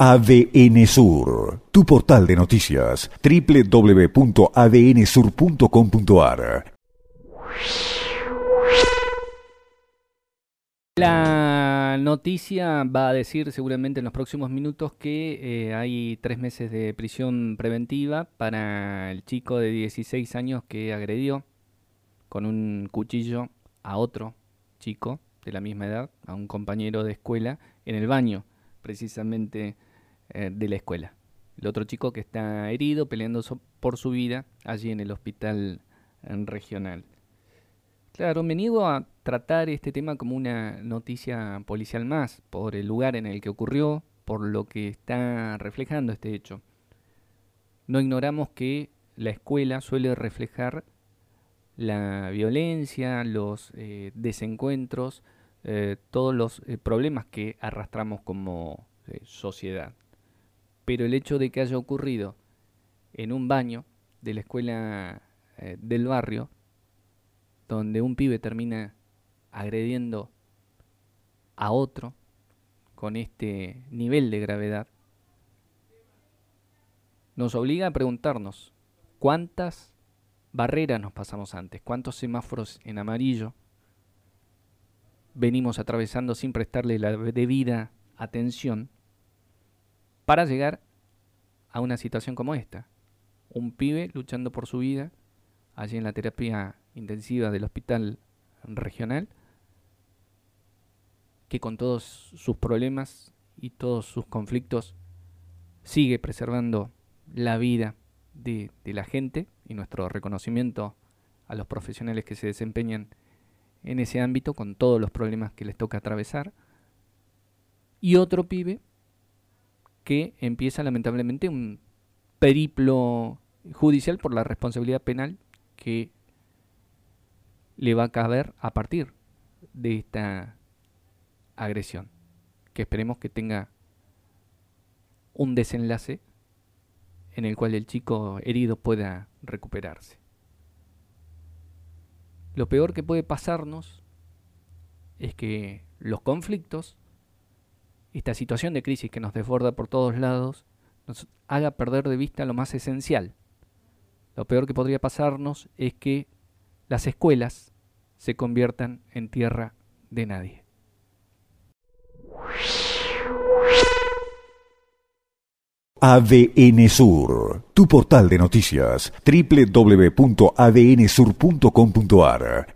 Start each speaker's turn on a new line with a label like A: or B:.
A: ADN Sur, tu portal de noticias, www.adnsur.com.ar.
B: La noticia va a decir seguramente en los próximos minutos que eh, hay tres meses de prisión preventiva para el chico de 16 años que agredió con un cuchillo a otro chico de la misma edad, a un compañero de escuela, en el baño precisamente eh, de la escuela. El otro chico que está herido, peleando por su vida allí en el hospital regional. Claro, me niego a tratar este tema como una noticia policial más, por el lugar en el que ocurrió, por lo que está reflejando este hecho. No ignoramos que la escuela suele reflejar la violencia, los eh, desencuentros, eh, todos los problemas que arrastramos como sociedad pero el hecho de que haya ocurrido en un baño de la escuela eh, del barrio, donde un pibe termina agrediendo a otro con este nivel de gravedad, nos obliga a preguntarnos cuántas barreras nos pasamos antes, cuántos semáforos en amarillo venimos atravesando sin prestarle la debida atención para llegar a una situación como esta. Un pibe luchando por su vida allí en la terapia intensiva del hospital regional, que con todos sus problemas y todos sus conflictos sigue preservando la vida de, la gente y nuestro reconocimiento a los profesionales que se desempeñan en ese ámbito con todos los problemas que les toca atravesar. Y otro pibe que empieza lamentablemente un periplo judicial por la responsabilidad penal que le va a caber a partir de esta agresión, que esperemos que tenga un desenlace en el cual el chico herido pueda recuperarse. Lo peor que puede pasarnos es que los conflictos esta situación de crisis que nos desborda por todos lados nos haga perder de vista lo más esencial. Lo peor que podría pasarnos es que las escuelas se conviertan en tierra de nadie.
A: ADN Sur, tu portal de noticias, www.adnsur.com.ar